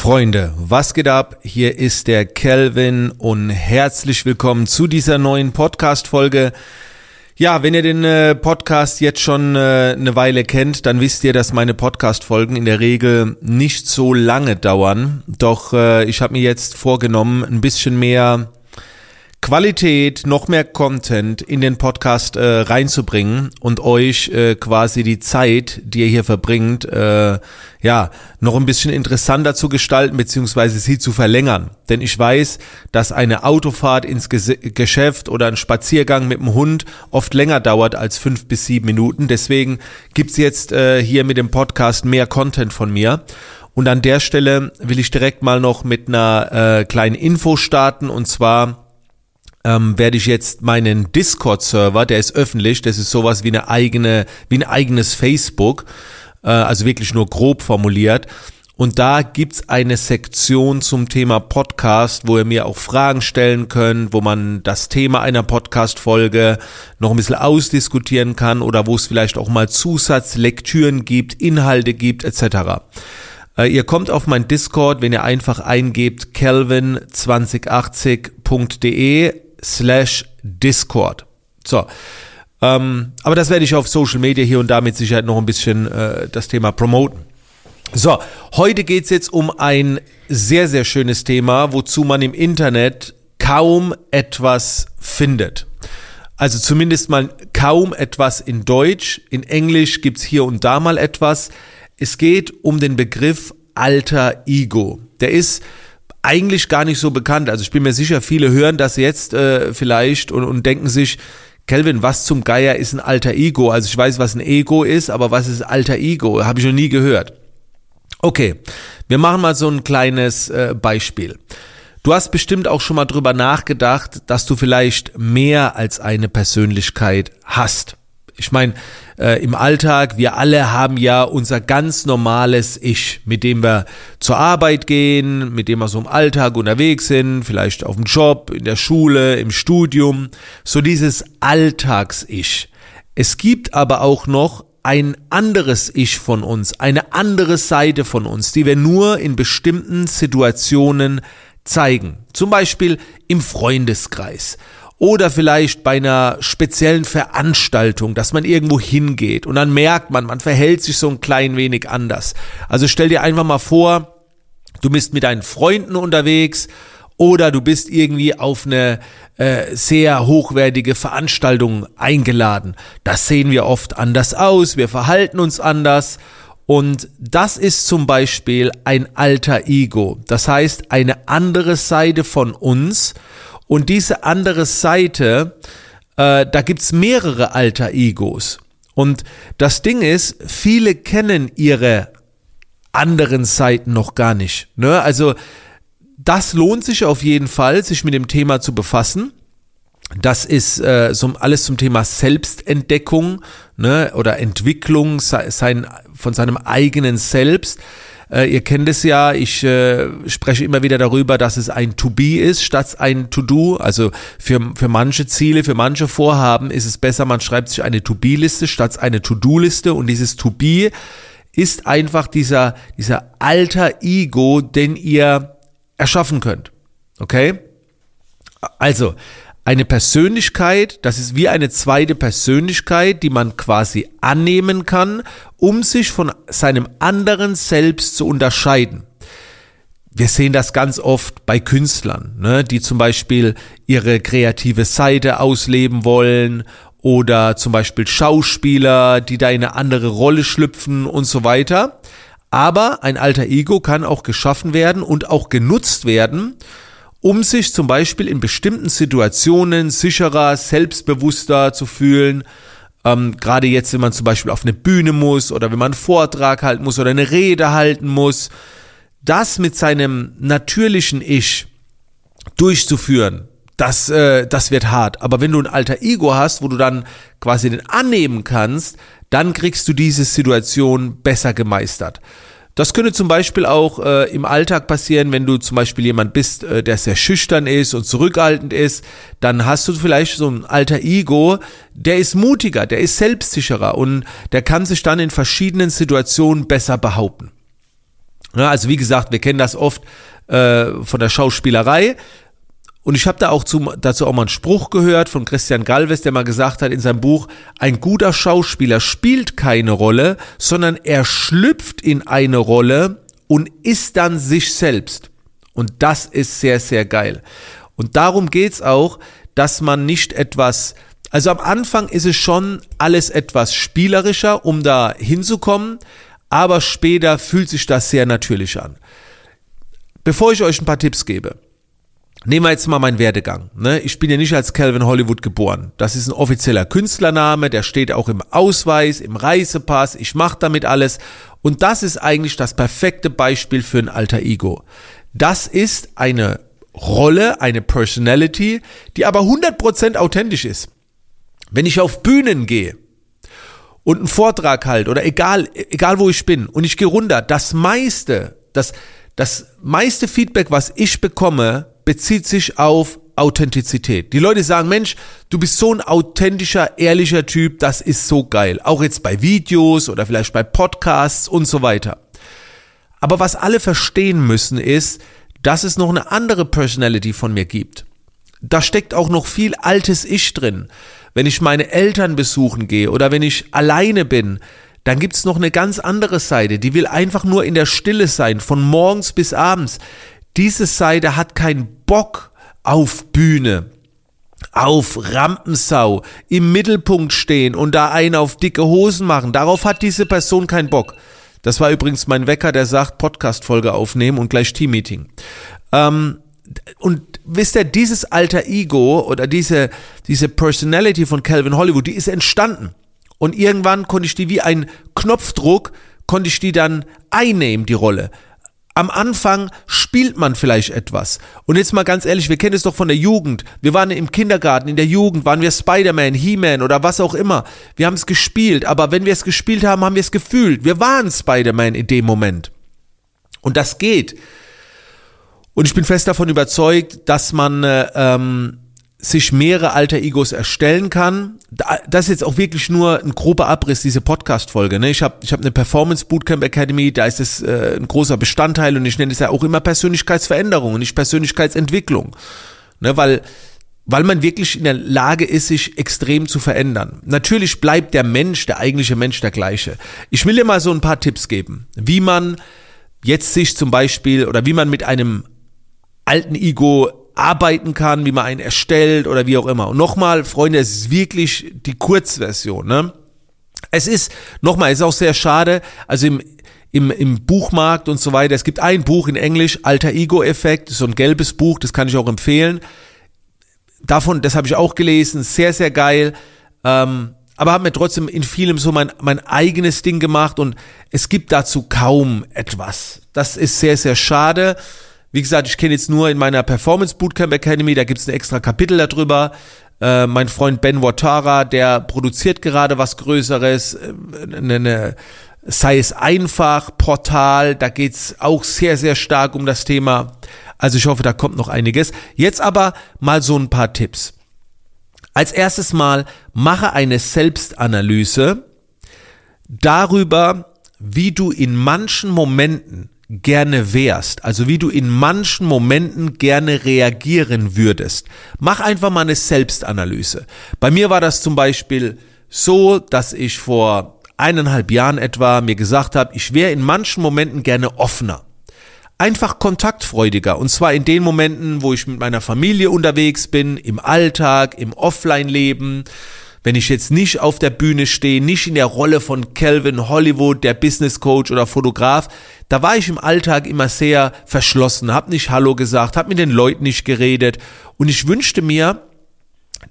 Freunde, was geht ab? Hier ist der Kelvin und herzlich willkommen zu dieser neuen Podcast-Folge. Ja, wenn ihr den äh, Podcast jetzt schon äh, eine Weile kennt, dann wisst ihr, dass meine Podcast-Folgen in der Regel nicht so lange dauern. Doch äh, ich habe mir jetzt vorgenommen, ein bisschen mehr Qualität, noch mehr Content in den Podcast äh, reinzubringen und euch äh, quasi die Zeit, die ihr hier verbringt, äh, ja, noch ein bisschen interessanter zu gestalten, beziehungsweise sie zu verlängern. Denn ich weiß, dass eine Autofahrt ins Ges Geschäft oder ein Spaziergang mit dem Hund oft länger dauert als fünf bis sieben Minuten. Deswegen gibt's jetzt äh, hier mit dem Podcast mehr Content von mir. Und an der Stelle will ich direkt mal noch mit einer äh, kleinen Info starten und zwar ähm, werde ich jetzt meinen Discord-Server, der ist öffentlich, das ist sowas wie eine eigene, wie ein eigenes Facebook, äh, also wirklich nur grob formuliert. Und da gibt's eine Sektion zum Thema Podcast, wo ihr mir auch Fragen stellen könnt, wo man das Thema einer Podcast-Folge noch ein bisschen ausdiskutieren kann oder wo es vielleicht auch mal Zusatzlektüren gibt, Inhalte gibt, etc. Äh, ihr kommt auf mein Discord, wenn ihr einfach eingebt kelvin2080.de slash Discord. So. Ähm, aber das werde ich auf Social Media hier und da mit Sicherheit noch ein bisschen äh, das Thema promoten. So, heute geht's jetzt um ein sehr, sehr schönes Thema, wozu man im Internet kaum etwas findet. Also zumindest mal kaum etwas in Deutsch. In Englisch gibt's hier und da mal etwas. Es geht um den Begriff alter Ego. Der ist eigentlich gar nicht so bekannt. Also ich bin mir sicher, viele hören das jetzt äh, vielleicht und, und denken sich, Kelvin, was zum Geier ist ein alter Ego? Also ich weiß, was ein Ego ist, aber was ist alter Ego? Habe ich noch nie gehört. Okay, wir machen mal so ein kleines äh, Beispiel. Du hast bestimmt auch schon mal drüber nachgedacht, dass du vielleicht mehr als eine Persönlichkeit hast. Ich meine, äh, im Alltag, wir alle haben ja unser ganz normales Ich, mit dem wir zur Arbeit gehen, mit dem wir so im Alltag unterwegs sind, vielleicht auf dem Job, in der Schule, im Studium, so dieses Alltags-Ich. Es gibt aber auch noch ein anderes Ich von uns, eine andere Seite von uns, die wir nur in bestimmten Situationen zeigen. Zum Beispiel im Freundeskreis oder vielleicht bei einer speziellen Veranstaltung, dass man irgendwo hingeht und dann merkt man, man verhält sich so ein klein wenig anders. Also stell dir einfach mal vor, du bist mit deinen Freunden unterwegs oder du bist irgendwie auf eine äh, sehr hochwertige Veranstaltung eingeladen. Das sehen wir oft anders aus, wir verhalten uns anders und das ist zum Beispiel ein alter Ego. Das heißt, eine andere Seite von uns und diese andere Seite, äh, da gibt's mehrere alter Egos. Und das Ding ist, viele kennen ihre anderen Seiten noch gar nicht. Ne? Also das lohnt sich auf jeden Fall, sich mit dem Thema zu befassen. Das ist äh, so alles zum Thema Selbstentdeckung ne, oder Entwicklung sein, von seinem eigenen Selbst. Äh, ihr kennt es ja, ich äh, spreche immer wieder darüber, dass es ein To-Be ist statt ein To-Do. Also für, für manche Ziele, für manche Vorhaben ist es besser, man schreibt sich eine To-Be-Liste statt eine To-Do-Liste und dieses To-Be ist einfach dieser, dieser alter Ego, den ihr erschaffen könnt. Okay? Also, eine Persönlichkeit, das ist wie eine zweite Persönlichkeit, die man quasi annehmen kann, um sich von seinem anderen Selbst zu unterscheiden. Wir sehen das ganz oft bei Künstlern, ne, die zum Beispiel ihre kreative Seite ausleben wollen oder zum Beispiel Schauspieler, die da in eine andere Rolle schlüpfen und so weiter. Aber ein alter Ego kann auch geschaffen werden und auch genutzt werden, um sich zum Beispiel in bestimmten Situationen sicherer, selbstbewusster zu fühlen. Ähm, Gerade jetzt, wenn man zum Beispiel auf eine Bühne muss oder wenn man einen Vortrag halten muss oder eine Rede halten muss, das mit seinem natürlichen Ich durchzuführen, das, äh, das wird hart. Aber wenn du ein alter Ego hast, wo du dann quasi den annehmen kannst, dann kriegst du diese Situation besser gemeistert. Das könnte zum Beispiel auch äh, im Alltag passieren, wenn du zum Beispiel jemand bist, äh, der sehr schüchtern ist und zurückhaltend ist, dann hast du vielleicht so ein alter Ego, der ist mutiger, der ist selbstsicherer und der kann sich dann in verschiedenen Situationen besser behaupten. Ja, also wie gesagt, wir kennen das oft äh, von der Schauspielerei. Und ich habe da auch zum, dazu auch mal einen Spruch gehört von Christian Galvez, der mal gesagt hat in seinem Buch, ein guter Schauspieler spielt keine Rolle, sondern er schlüpft in eine Rolle und ist dann sich selbst. Und das ist sehr, sehr geil. Und darum geht's auch, dass man nicht etwas, also am Anfang ist es schon alles etwas spielerischer, um da hinzukommen, aber später fühlt sich das sehr natürlich an. Bevor ich euch ein paar Tipps gebe, Nehmen wir jetzt mal meinen Werdegang. Ne? Ich bin ja nicht als Calvin Hollywood geboren. Das ist ein offizieller Künstlername, der steht auch im Ausweis, im Reisepass. Ich mache damit alles. Und das ist eigentlich das perfekte Beispiel für ein alter Ego. Das ist eine Rolle, eine Personality, die aber 100% authentisch ist. Wenn ich auf Bühnen gehe und einen Vortrag halt oder egal, egal wo ich bin und ich gehe runter, das meiste, das, das meiste Feedback, was ich bekomme, bezieht sich auf Authentizität. Die Leute sagen, Mensch, du bist so ein authentischer, ehrlicher Typ, das ist so geil. Auch jetzt bei Videos oder vielleicht bei Podcasts und so weiter. Aber was alle verstehen müssen ist, dass es noch eine andere Personality von mir gibt. Da steckt auch noch viel altes Ich drin. Wenn ich meine Eltern besuchen gehe oder wenn ich alleine bin, dann gibt's noch eine ganz andere Seite, die will einfach nur in der Stille sein, von morgens bis abends. Diese Seite hat keinen Bock auf Bühne, auf Rampensau, im Mittelpunkt stehen und da einen auf dicke Hosen machen. Darauf hat diese Person keinen Bock. Das war übrigens mein Wecker, der sagt, Podcast-Folge aufnehmen und gleich Team-Meeting. Ähm, und wisst ihr, dieses alter Ego oder diese, diese Personality von Calvin Hollywood, die ist entstanden. Und irgendwann konnte ich die wie ein Knopfdruck, konnte ich die dann einnehmen, die Rolle am Anfang spielt man vielleicht etwas. Und jetzt mal ganz ehrlich, wir kennen es doch von der Jugend. Wir waren im Kindergarten, in der Jugend waren wir Spider-Man, He-Man oder was auch immer. Wir haben es gespielt, aber wenn wir es gespielt haben, haben wir es gefühlt. Wir waren Spider-Man in dem Moment. Und das geht. Und ich bin fest davon überzeugt, dass man äh, ähm, sich mehrere alter Egos erstellen kann. Das ist jetzt auch wirklich nur ein grober Abriss, diese Podcast-Folge. Ne? Ich habe ich hab eine Performance Bootcamp Academy, da ist es äh, ein großer Bestandteil und ich nenne es ja auch immer Persönlichkeitsveränderung und nicht Persönlichkeitsentwicklung. Ne? Weil, weil man wirklich in der Lage ist, sich extrem zu verändern. Natürlich bleibt der Mensch, der eigentliche Mensch der gleiche. Ich will dir mal so ein paar Tipps geben, wie man jetzt sich zum Beispiel oder wie man mit einem alten Ego arbeiten kann, wie man einen erstellt oder wie auch immer. Und nochmal, Freunde, es ist wirklich die Kurzversion. Ne? Es ist, nochmal, es ist auch sehr schade, also im, im, im Buchmarkt und so weiter, es gibt ein Buch in Englisch, Alter Ego-Effekt, so ein gelbes Buch, das kann ich auch empfehlen. Davon, das habe ich auch gelesen, sehr, sehr geil. Ähm, aber habe mir trotzdem in vielem so mein, mein eigenes Ding gemacht und es gibt dazu kaum etwas. Das ist sehr, sehr schade. Wie gesagt, ich kenne jetzt nur in meiner Performance Bootcamp Academy, da gibt es ein extra Kapitel darüber. Äh, mein Freund Ben Watara, der produziert gerade was Größeres, äh, eine, ne, sei es einfach, Portal, da geht's auch sehr, sehr stark um das Thema. Also ich hoffe, da kommt noch einiges. Jetzt aber mal so ein paar Tipps. Als erstes mal mache eine Selbstanalyse darüber, wie du in manchen Momenten gerne wärst, also wie du in manchen Momenten gerne reagieren würdest. Mach einfach mal eine Selbstanalyse. Bei mir war das zum Beispiel so, dass ich vor eineinhalb Jahren etwa mir gesagt habe, ich wäre in manchen Momenten gerne offener. Einfach kontaktfreudiger. Und zwar in den Momenten, wo ich mit meiner Familie unterwegs bin, im Alltag, im Offline-Leben, wenn ich jetzt nicht auf der Bühne stehe, nicht in der Rolle von Calvin Hollywood, der Business Coach oder Fotograf, da war ich im Alltag immer sehr verschlossen, hab nicht Hallo gesagt, hab mit den Leuten nicht geredet und ich wünschte mir,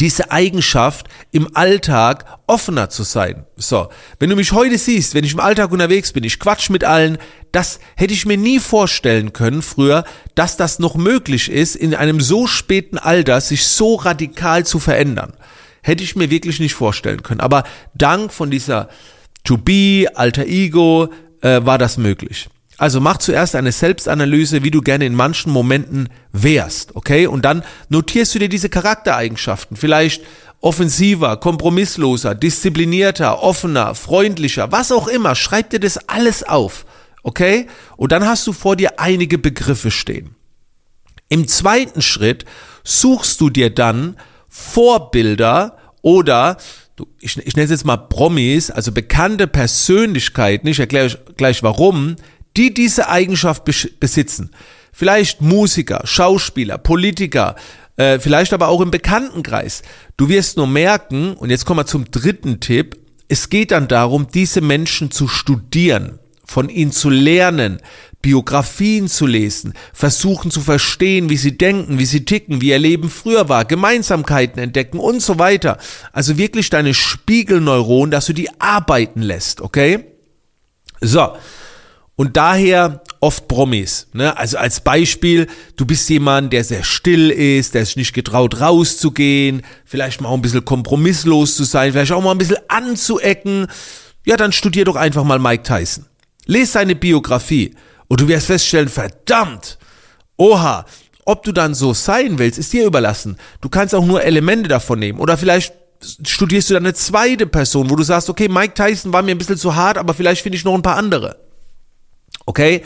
diese Eigenschaft im Alltag offener zu sein. So, wenn du mich heute siehst, wenn ich im Alltag unterwegs bin, ich quatsch mit allen, das hätte ich mir nie vorstellen können früher, dass das noch möglich ist, in einem so späten Alter sich so radikal zu verändern. Hätte ich mir wirklich nicht vorstellen können. Aber dank von dieser To Be, Alter Ego, äh, war das möglich. Also mach zuerst eine Selbstanalyse, wie du gerne in manchen Momenten wärst, okay? Und dann notierst du dir diese Charaktereigenschaften. Vielleicht offensiver, kompromissloser, disziplinierter, offener, freundlicher, was auch immer. Schreib dir das alles auf, Okay? Und dann hast du vor dir einige Begriffe stehen. Im zweiten Schritt suchst du dir dann Vorbilder oder ich, ich nenne es jetzt mal Promis, also bekannte Persönlichkeiten, ich erkläre euch gleich warum, die diese Eigenschaft besitzen. Vielleicht Musiker, Schauspieler, Politiker, äh, vielleicht aber auch im Bekanntenkreis. Du wirst nur merken, und jetzt kommen wir zum dritten Tipp, es geht dann darum, diese Menschen zu studieren, von ihnen zu lernen, Biografien zu lesen, versuchen zu verstehen, wie sie denken, wie sie ticken, wie ihr Leben früher war, Gemeinsamkeiten entdecken und so weiter. Also wirklich deine Spiegelneuronen, dass du die arbeiten lässt, okay? So. Und daher oft Promis. Ne? Also als Beispiel, du bist jemand, der sehr still ist, der sich nicht getraut rauszugehen, vielleicht mal auch ein bisschen kompromisslos zu sein, vielleicht auch mal ein bisschen anzuecken. Ja, dann studier doch einfach mal Mike Tyson. Lies seine Biografie und du wirst feststellen, verdammt, oha, ob du dann so sein willst, ist dir überlassen. Du kannst auch nur Elemente davon nehmen. Oder vielleicht studierst du dann eine zweite Person, wo du sagst, okay, Mike Tyson war mir ein bisschen zu hart, aber vielleicht finde ich noch ein paar andere. Okay?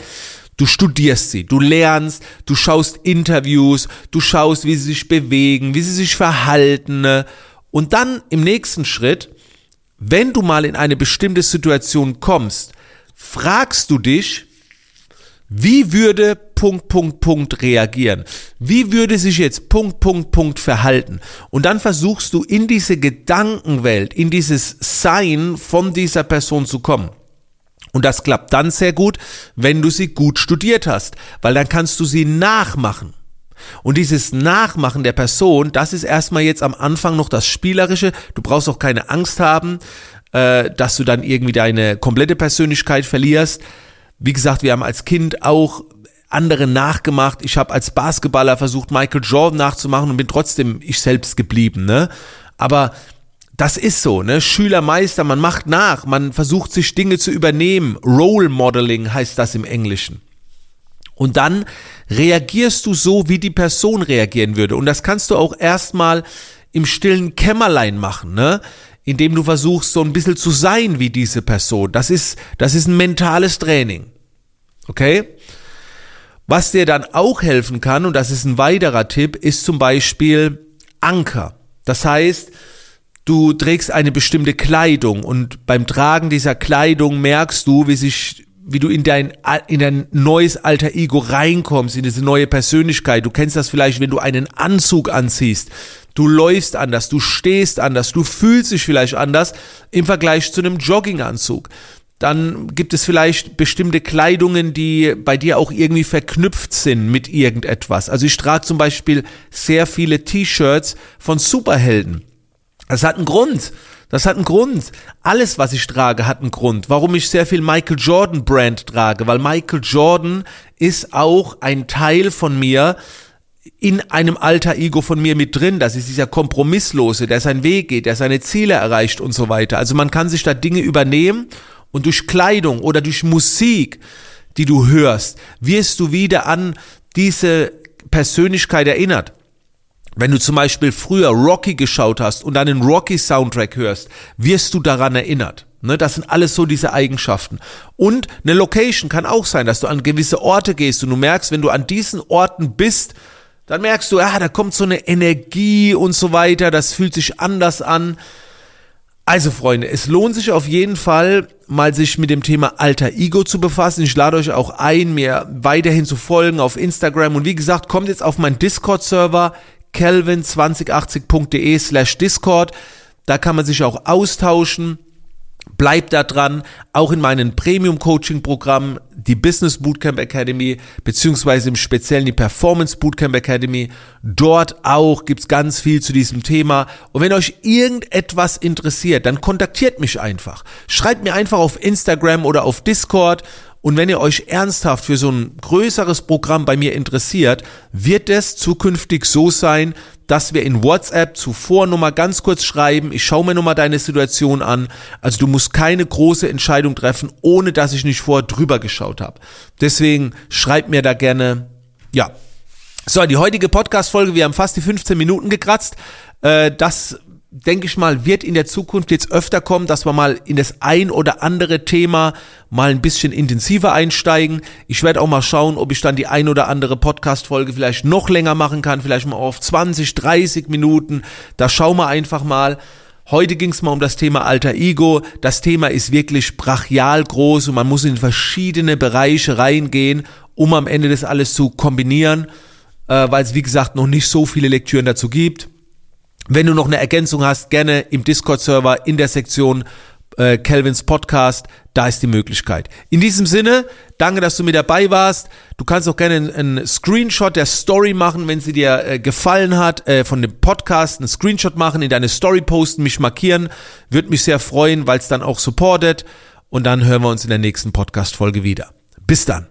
Du studierst sie, du lernst, du schaust Interviews, du schaust, wie sie sich bewegen, wie sie sich verhalten. Ne? Und dann im nächsten Schritt, wenn du mal in eine bestimmte Situation kommst, fragst du dich, wie würde Punkt, Punkt, Punkt reagieren? Wie würde sich jetzt Punkt, Punkt, Punkt verhalten? Und dann versuchst du in diese Gedankenwelt, in dieses Sein von dieser Person zu kommen. Und das klappt dann sehr gut, wenn du sie gut studiert hast, weil dann kannst du sie nachmachen. Und dieses Nachmachen der Person, das ist erstmal jetzt am Anfang noch das Spielerische. Du brauchst auch keine Angst haben, äh, dass du dann irgendwie deine komplette Persönlichkeit verlierst. Wie gesagt, wir haben als Kind auch andere nachgemacht. Ich habe als Basketballer versucht, Michael Jordan nachzumachen und bin trotzdem ich selbst geblieben. Ne? Aber das ist so, ne? Schülermeister, man macht nach, man versucht sich Dinge zu übernehmen. Role Modeling heißt das im Englischen. Und dann reagierst du so, wie die Person reagieren würde. Und das kannst du auch erstmal im stillen Kämmerlein machen, ne? Indem du versuchst, so ein bisschen zu sein wie diese Person. Das ist, das ist ein mentales Training. Okay? Was dir dann auch helfen kann, und das ist ein weiterer Tipp, ist zum Beispiel Anker. Das heißt, du trägst eine bestimmte Kleidung und beim Tragen dieser Kleidung merkst du, wie sich wie du in dein, in dein neues alter Ego reinkommst, in diese neue Persönlichkeit. Du kennst das vielleicht, wenn du einen Anzug anziehst. Du läufst anders, du stehst anders, du fühlst dich vielleicht anders im Vergleich zu einem Jogginganzug. Dann gibt es vielleicht bestimmte Kleidungen, die bei dir auch irgendwie verknüpft sind mit irgendetwas. Also ich trage zum Beispiel sehr viele T-Shirts von Superhelden. Das hat einen Grund. Das hat einen Grund. Alles, was ich trage, hat einen Grund. Warum ich sehr viel Michael Jordan Brand trage, weil Michael Jordan ist auch ein Teil von mir, in einem alter Ego von mir mit drin. Das ist dieser Kompromisslose, der seinen Weg geht, der seine Ziele erreicht und so weiter. Also man kann sich da Dinge übernehmen und durch Kleidung oder durch Musik, die du hörst, wirst du wieder an diese Persönlichkeit erinnert. Wenn du zum Beispiel früher Rocky geschaut hast und den Rocky-Soundtrack hörst, wirst du daran erinnert. Ne, das sind alles so diese Eigenschaften. Und eine Location kann auch sein, dass du an gewisse Orte gehst und du merkst, wenn du an diesen Orten bist, dann merkst du, ah, da kommt so eine Energie und so weiter, das fühlt sich anders an. Also Freunde, es lohnt sich auf jeden Fall, mal sich mit dem Thema Alter Ego zu befassen. Ich lade euch auch ein, mir weiterhin zu folgen auf Instagram. Und wie gesagt, kommt jetzt auf meinen Discord-Server kelvin2080.de slash Discord. Da kann man sich auch austauschen. Bleibt da dran, auch in meinen Premium-Coaching-Programmen, die Business Bootcamp Academy, beziehungsweise im Speziellen die Performance Bootcamp Academy. Dort auch gibt's ganz viel zu diesem Thema. Und wenn euch irgendetwas interessiert, dann kontaktiert mich einfach. Schreibt mir einfach auf Instagram oder auf Discord und wenn ihr euch ernsthaft für so ein größeres Programm bei mir interessiert, wird es zukünftig so sein, dass wir in WhatsApp zuvor nochmal ganz kurz schreiben, ich schaue mir nochmal deine Situation an. Also du musst keine große Entscheidung treffen, ohne dass ich nicht vorher drüber geschaut habe. Deswegen schreibt mir da gerne, ja. So, die heutige Podcast-Folge, wir haben fast die 15 Minuten gekratzt. Äh, das denke ich mal, wird in der Zukunft jetzt öfter kommen, dass wir mal in das ein oder andere Thema mal ein bisschen intensiver einsteigen. Ich werde auch mal schauen, ob ich dann die ein oder andere Podcast-Folge vielleicht noch länger machen kann, vielleicht mal auf 20, 30 Minuten. Da schauen wir einfach mal. Heute ging es mal um das Thema Alter Ego. Das Thema ist wirklich brachial groß und man muss in verschiedene Bereiche reingehen, um am Ende das alles zu kombinieren, äh, weil es wie gesagt noch nicht so viele Lektüren dazu gibt. Wenn du noch eine Ergänzung hast, gerne im Discord-Server in der Sektion äh, Calvins Podcast, da ist die Möglichkeit. In diesem Sinne, danke, dass du mit dabei warst. Du kannst auch gerne einen, Screenshot der Story machen, wenn sie dir äh, gefallen hat, äh, von dem Podcast, einen Screenshot machen, in deine Story posten, mich markieren. Würde mich sehr freuen, weil es dann auch supportet. Und dann hören wir uns in der nächsten Podcast-Folge wieder. Bis dann.